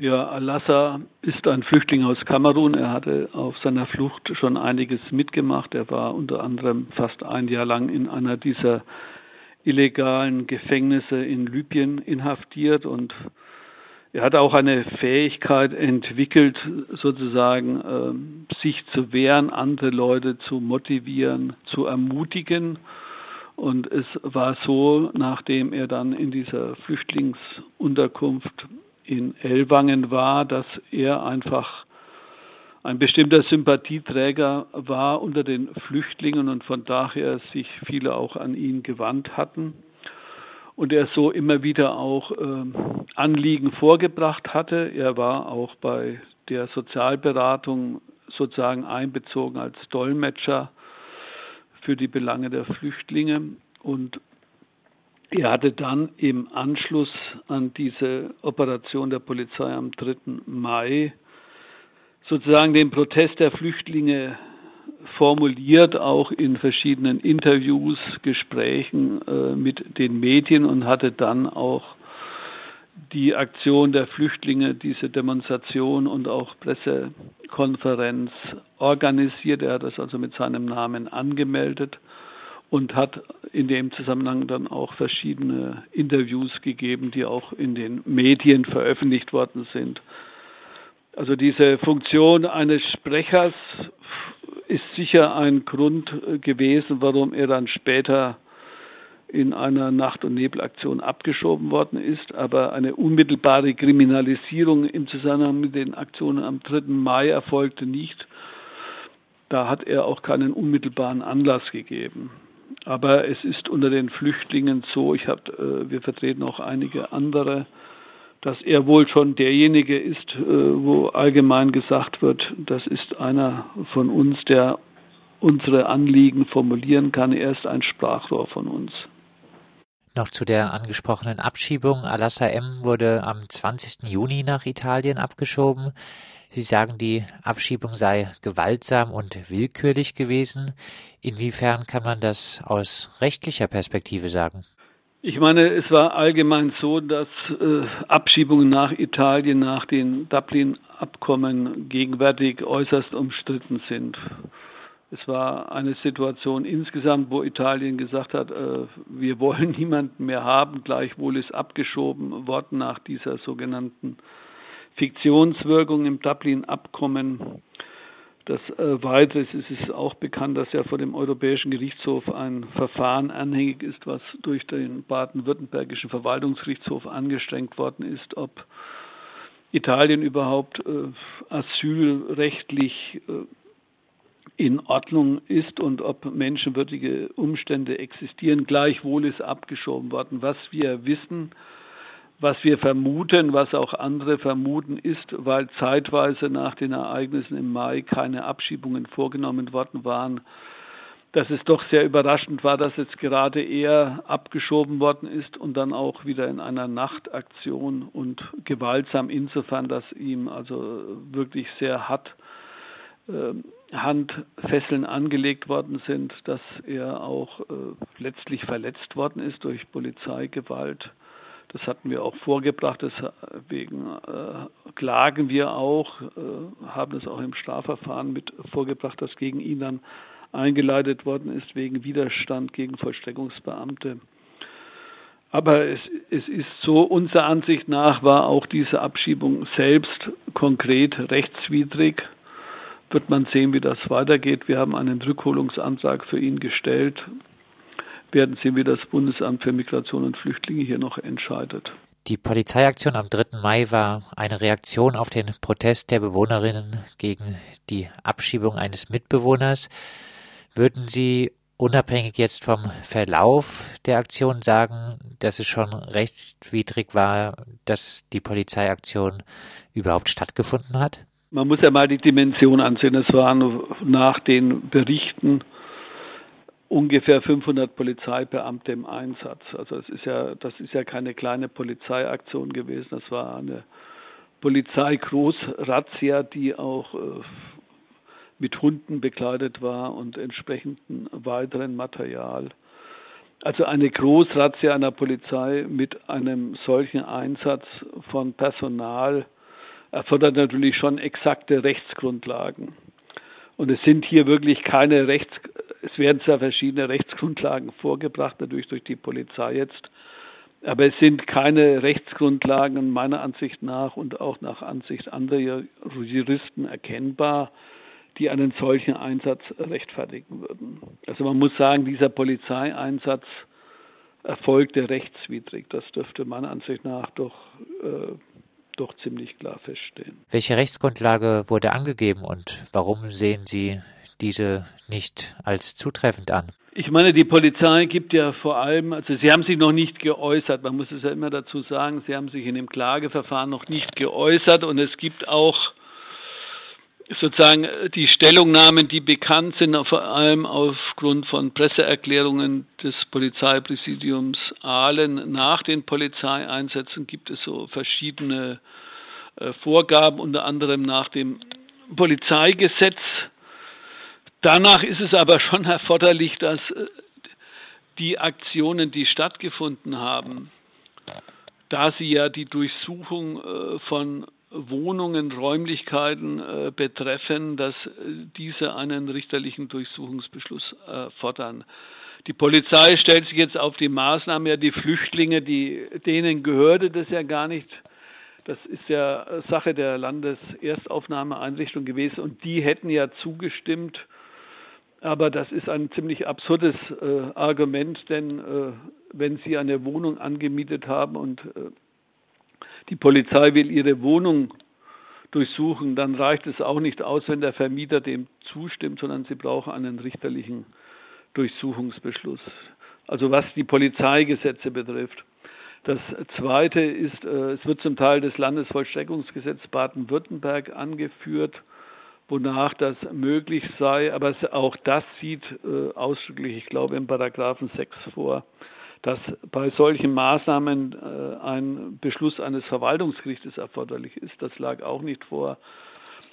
Ja, Alassa ist ein Flüchtling aus Kamerun. Er hatte auf seiner Flucht schon einiges mitgemacht. Er war unter anderem fast ein Jahr lang in einer dieser illegalen Gefängnisse in Libyen inhaftiert und er hat auch eine Fähigkeit entwickelt, sozusagen äh, sich zu wehren, andere Leute zu motivieren, zu ermutigen. Und es war so, nachdem er dann in dieser Flüchtlingsunterkunft in Ellwangen war, dass er einfach ein bestimmter Sympathieträger war unter den Flüchtlingen und von daher sich viele auch an ihn gewandt hatten und er so immer wieder auch äh, Anliegen vorgebracht hatte. Er war auch bei der Sozialberatung sozusagen einbezogen als Dolmetscher für die Belange der Flüchtlinge und er hatte dann im Anschluss an diese Operation der Polizei am 3. Mai sozusagen den Protest der Flüchtlinge formuliert, auch in verschiedenen Interviews, Gesprächen äh, mit den Medien und hatte dann auch die Aktion der Flüchtlinge, diese Demonstration und auch Pressekonferenz organisiert. Er hat das also mit seinem Namen angemeldet und hat in dem Zusammenhang dann auch verschiedene Interviews gegeben, die auch in den Medien veröffentlicht worden sind. Also diese Funktion eines Sprechers ist sicher ein Grund gewesen, warum er dann später in einer Nacht- und Nebelaktion abgeschoben worden ist. Aber eine unmittelbare Kriminalisierung im Zusammenhang mit den Aktionen am 3. Mai erfolgte nicht. Da hat er auch keinen unmittelbaren Anlass gegeben. Aber es ist unter den Flüchtlingen so, ich hab, äh, wir vertreten auch einige andere dass er wohl schon derjenige ist, äh, wo allgemein gesagt wird, das ist einer von uns, der unsere Anliegen formulieren kann. Er ist ein Sprachrohr von uns. Noch zu der angesprochenen Abschiebung. Alassa M. wurde am 20. Juni nach Italien abgeschoben. Sie sagen, die Abschiebung sei gewaltsam und willkürlich gewesen. Inwiefern kann man das aus rechtlicher Perspektive sagen? Ich meine, es war allgemein so, dass äh, Abschiebungen nach Italien nach den Dublin-Abkommen gegenwärtig äußerst umstritten sind. Es war eine Situation insgesamt, wo Italien gesagt hat, äh, wir wollen niemanden mehr haben, gleichwohl ist abgeschoben worden nach dieser sogenannten Fiktionswirkung im Dublin-Abkommen. Das äh, Weitere ist, es auch bekannt, dass ja vor dem Europäischen Gerichtshof ein Verfahren anhängig ist, was durch den baden-württembergischen Verwaltungsgerichtshof angestrengt worden ist, ob Italien überhaupt äh, asylrechtlich äh, in Ordnung ist und ob menschenwürdige Umstände existieren. Gleichwohl ist abgeschoben worden. Was wir wissen, was wir vermuten, was auch andere vermuten, ist, weil zeitweise nach den Ereignissen im Mai keine Abschiebungen vorgenommen worden waren, dass es doch sehr überraschend war, dass jetzt gerade er abgeschoben worden ist und dann auch wieder in einer Nachtaktion und gewaltsam insofern, dass ihm also wirklich sehr hart äh, Handfesseln angelegt worden sind, dass er auch äh, letztlich verletzt worden ist durch Polizeigewalt das hatten wir auch vorgebracht, deswegen äh, klagen wir auch, äh, haben es auch im Strafverfahren mit vorgebracht, das gegen ihn dann eingeleitet worden ist wegen Widerstand gegen Vollstreckungsbeamte. Aber es, es ist so, unserer Ansicht nach war auch diese Abschiebung selbst konkret rechtswidrig. Wird man sehen, wie das weitergeht. Wir haben einen Rückholungsantrag für ihn gestellt werden sehen, wie das Bundesamt für Migration und Flüchtlinge hier noch entscheidet. Die Polizeiaktion am 3. Mai war eine Reaktion auf den Protest der Bewohnerinnen gegen die Abschiebung eines Mitbewohners. Würden Sie unabhängig jetzt vom Verlauf der Aktion sagen, dass es schon rechtswidrig war, dass die Polizeiaktion überhaupt stattgefunden hat? Man muss ja mal die Dimension ansehen. Es waren nach den Berichten ungefähr 500 Polizeibeamte im Einsatz. Also es ist ja, das ist ja keine kleine Polizeiaktion gewesen. Das war eine Polizeigroßrazzia, die auch äh, mit Hunden bekleidet war und entsprechendem weiteren Material. Also eine Großrazzia einer Polizei mit einem solchen Einsatz von Personal erfordert natürlich schon exakte Rechtsgrundlagen. Und es sind hier wirklich keine Rechts, es werden zwar verschiedene Rechtsgrundlagen vorgebracht, natürlich durch die Polizei jetzt, aber es sind keine Rechtsgrundlagen meiner Ansicht nach und auch nach Ansicht anderer Juristen erkennbar, die einen solchen Einsatz rechtfertigen würden. Also man muss sagen, dieser Polizeieinsatz erfolgte rechtswidrig. Das dürfte meiner Ansicht nach doch, äh, doch ziemlich klar feststehen. Welche Rechtsgrundlage wurde angegeben und warum sehen Sie diese nicht als zutreffend an? Ich meine, die Polizei gibt ja vor allem, also Sie haben sich noch nicht geäußert, man muss es ja immer dazu sagen, Sie haben sich in dem Klageverfahren noch nicht geäußert und es gibt auch sozusagen die Stellungnahmen, die bekannt sind, vor allem aufgrund von Presseerklärungen des Polizeipräsidiums Aalen nach den Polizeieinsätzen gibt es so verschiedene äh, Vorgaben, unter anderem nach dem Polizeigesetz Danach ist es aber schon erforderlich, dass äh, die Aktionen, die stattgefunden haben, da sie ja die Durchsuchung äh, von Wohnungen, Räumlichkeiten äh, betreffen, dass diese einen richterlichen Durchsuchungsbeschluss fordern. Die Polizei stellt sich jetzt auf die Maßnahme, ja, die Flüchtlinge, die, denen gehörte das ja gar nicht. Das ist ja Sache der Landeserstaufnahmeeinrichtung gewesen und die hätten ja zugestimmt, aber das ist ein ziemlich absurdes äh, Argument, denn äh, wenn Sie eine Wohnung angemietet haben und äh, die Polizei will Ihre Wohnung durchsuchen, dann reicht es auch nicht aus, wenn der Vermieter dem zustimmt, sondern Sie brauchen einen richterlichen Durchsuchungsbeschluss. Also was die Polizeigesetze betrifft. Das Zweite ist, äh, es wird zum Teil das Landesvollstreckungsgesetz Baden-Württemberg angeführt wonach das möglich sei. Aber auch das sieht äh, ausdrücklich, ich glaube, im Paragraphen 6 vor, dass bei solchen Maßnahmen äh, ein Beschluss eines Verwaltungsgerichtes erforderlich ist. Das lag auch nicht vor.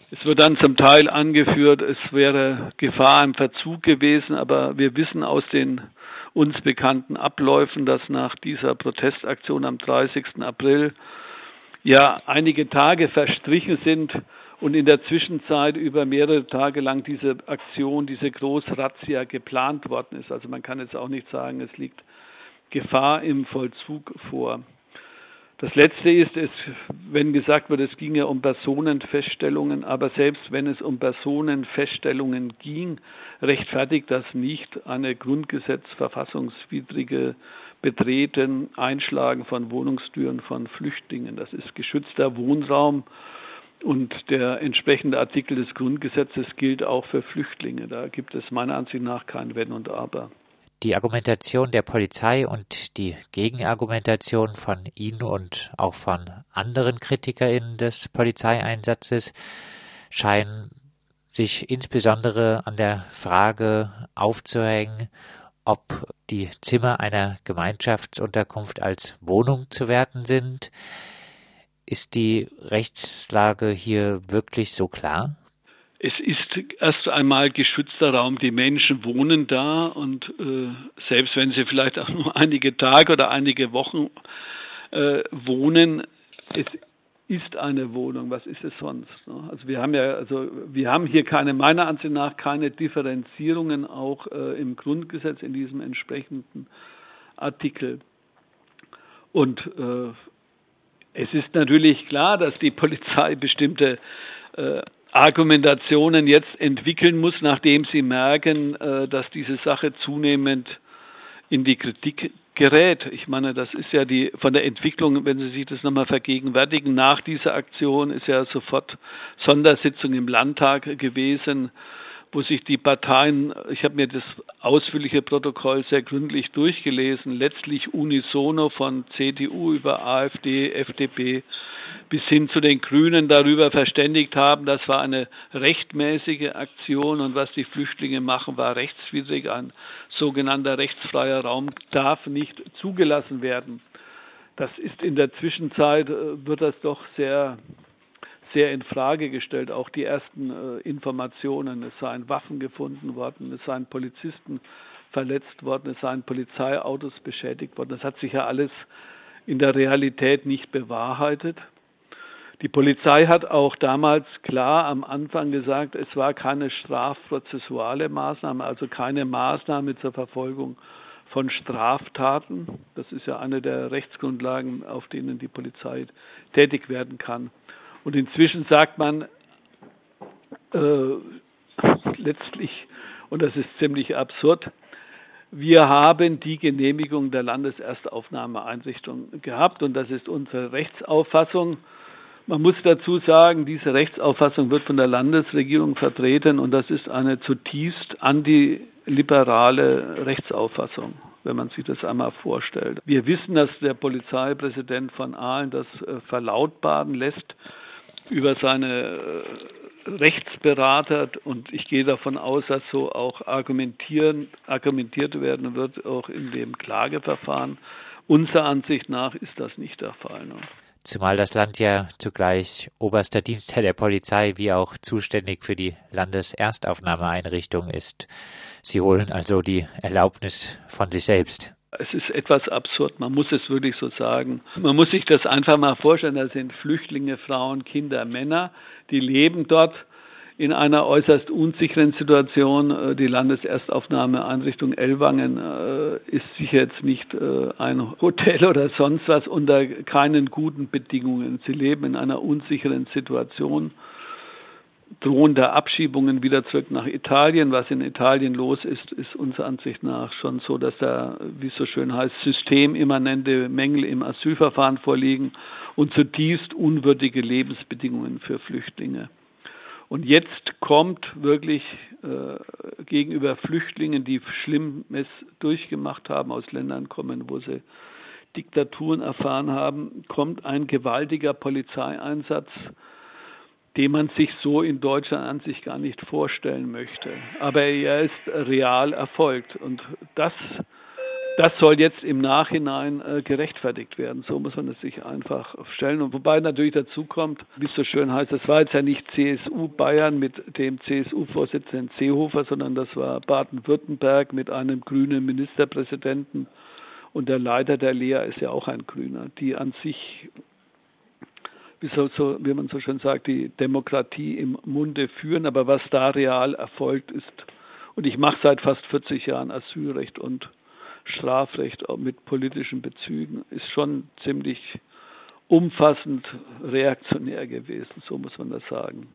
Es wird dann zum Teil angeführt, es wäre Gefahr im Verzug gewesen, aber wir wissen aus den uns bekannten Abläufen, dass nach dieser Protestaktion am 30. April ja einige Tage verstrichen sind, und in der Zwischenzeit über mehrere Tage lang diese Aktion, diese Großrazzia geplant worden ist. Also man kann jetzt auch nicht sagen, es liegt Gefahr im Vollzug vor. Das Letzte ist, es, wenn gesagt wird, es ging ja um Personenfeststellungen, aber selbst wenn es um Personenfeststellungen ging, rechtfertigt das nicht eine grundgesetzverfassungswidrige Betreten, Einschlagen von Wohnungstüren von Flüchtlingen. Das ist geschützter Wohnraum und der entsprechende Artikel des Grundgesetzes gilt auch für Flüchtlinge. Da gibt es meiner Ansicht nach kein Wenn und Aber. Die Argumentation der Polizei und die Gegenargumentation von Ihnen und auch von anderen KritikerInnen des Polizeieinsatzes scheinen sich insbesondere an der Frage aufzuhängen, ob die Zimmer einer Gemeinschaftsunterkunft als Wohnung zu werten sind, ist die Rechtslage hier wirklich so klar? Es ist erst einmal geschützter Raum. Die Menschen wohnen da und äh, selbst wenn sie vielleicht auch nur einige Tage oder einige Wochen äh, wohnen, es ist eine Wohnung. Was ist es sonst? Ne? Also wir haben ja, also wir haben hier keine, meiner Ansicht nach, keine Differenzierungen auch äh, im Grundgesetz in diesem entsprechenden Artikel. Und äh, es ist natürlich klar, dass die Polizei bestimmte äh, Argumentationen jetzt entwickeln muss, nachdem sie merken, äh, dass diese Sache zunehmend in die Kritik gerät. Ich meine, das ist ja die von der Entwicklung, wenn Sie sich das nochmal vergegenwärtigen, nach dieser Aktion ist ja sofort Sondersitzung im Landtag gewesen wo sich die Parteien, ich habe mir das ausführliche Protokoll sehr gründlich durchgelesen, letztlich unisono von CDU über AfD, FDP bis hin zu den Grünen darüber verständigt haben, das war eine rechtmäßige Aktion und was die Flüchtlinge machen, war rechtswidrig. Ein sogenannter rechtsfreier Raum darf nicht zugelassen werden. Das ist in der Zwischenzeit, äh, wird das doch sehr sehr in Frage gestellt. Auch die ersten äh, Informationen, es seien Waffen gefunden worden, es seien Polizisten verletzt worden, es seien Polizeiautos beschädigt worden. Das hat sich ja alles in der Realität nicht bewahrheitet. Die Polizei hat auch damals klar am Anfang gesagt, es war keine strafprozessuale Maßnahme, also keine Maßnahme zur Verfolgung von Straftaten. Das ist ja eine der Rechtsgrundlagen, auf denen die Polizei tätig werden kann. Und inzwischen sagt man äh, letztlich, und das ist ziemlich absurd, wir haben die Genehmigung der Landeserstaufnahmeeinrichtung gehabt und das ist unsere Rechtsauffassung. Man muss dazu sagen, diese Rechtsauffassung wird von der Landesregierung vertreten und das ist eine zutiefst antiliberale Rechtsauffassung, wenn man sich das einmal vorstellt. Wir wissen, dass der Polizeipräsident von Aalen das äh, verlautbaren lässt über seine äh, Rechtsberater und ich gehe davon aus, dass so auch argumentieren, argumentiert werden wird, auch in dem Klageverfahren. Unserer Ansicht nach ist das nicht der Fall. Ne? zumal das Land ja zugleich oberster Dienstherr der Polizei wie auch zuständig für die Landeserstaufnahmeeinrichtung ist. Sie holen also die Erlaubnis von sich selbst. Es ist etwas absurd, man muss es wirklich so sagen. Man muss sich das einfach mal vorstellen, da sind Flüchtlinge, Frauen, Kinder, Männer, die leben dort in einer äußerst unsicheren Situation. Äh, die Landeserstaufnahmeeinrichtung Ellwangen äh, ist sicher jetzt nicht äh, ein Hotel oder sonst was unter keinen guten Bedingungen. Sie leben in einer unsicheren Situation drohender Abschiebungen wieder zurück nach Italien. Was in Italien los ist, ist unserer Ansicht nach schon so, dass da, wie es so schön heißt, systemimmanente Mängel im Asylverfahren vorliegen und zutiefst unwürdige Lebensbedingungen für Flüchtlinge. Und jetzt kommt wirklich äh, gegenüber Flüchtlingen, die Schlimmes durchgemacht haben, aus Ländern kommen, wo sie Diktaturen erfahren haben, kommt ein gewaltiger Polizeieinsatz, den man sich so in Deutschland an sich gar nicht vorstellen möchte. Aber er ist real erfolgt. Und das das soll jetzt im Nachhinein äh, gerechtfertigt werden. So muss man es sich einfach stellen. Und wobei natürlich dazu kommt, wie es so schön heißt, das war jetzt ja nicht CSU Bayern mit dem CSU-Vorsitzenden Seehofer, sondern das war Baden-Württemberg mit einem grünen Ministerpräsidenten. Und der Leiter der Lea ist ja auch ein Grüner, die an sich wie, so, so, wie man so schön sagt, die Demokratie im Munde führen, aber was da real erfolgt ist. Und ich mache seit fast 40 Jahren Asylrecht und Strafrecht mit politischen Bezügen ist schon ziemlich umfassend reaktionär gewesen, so muss man das sagen.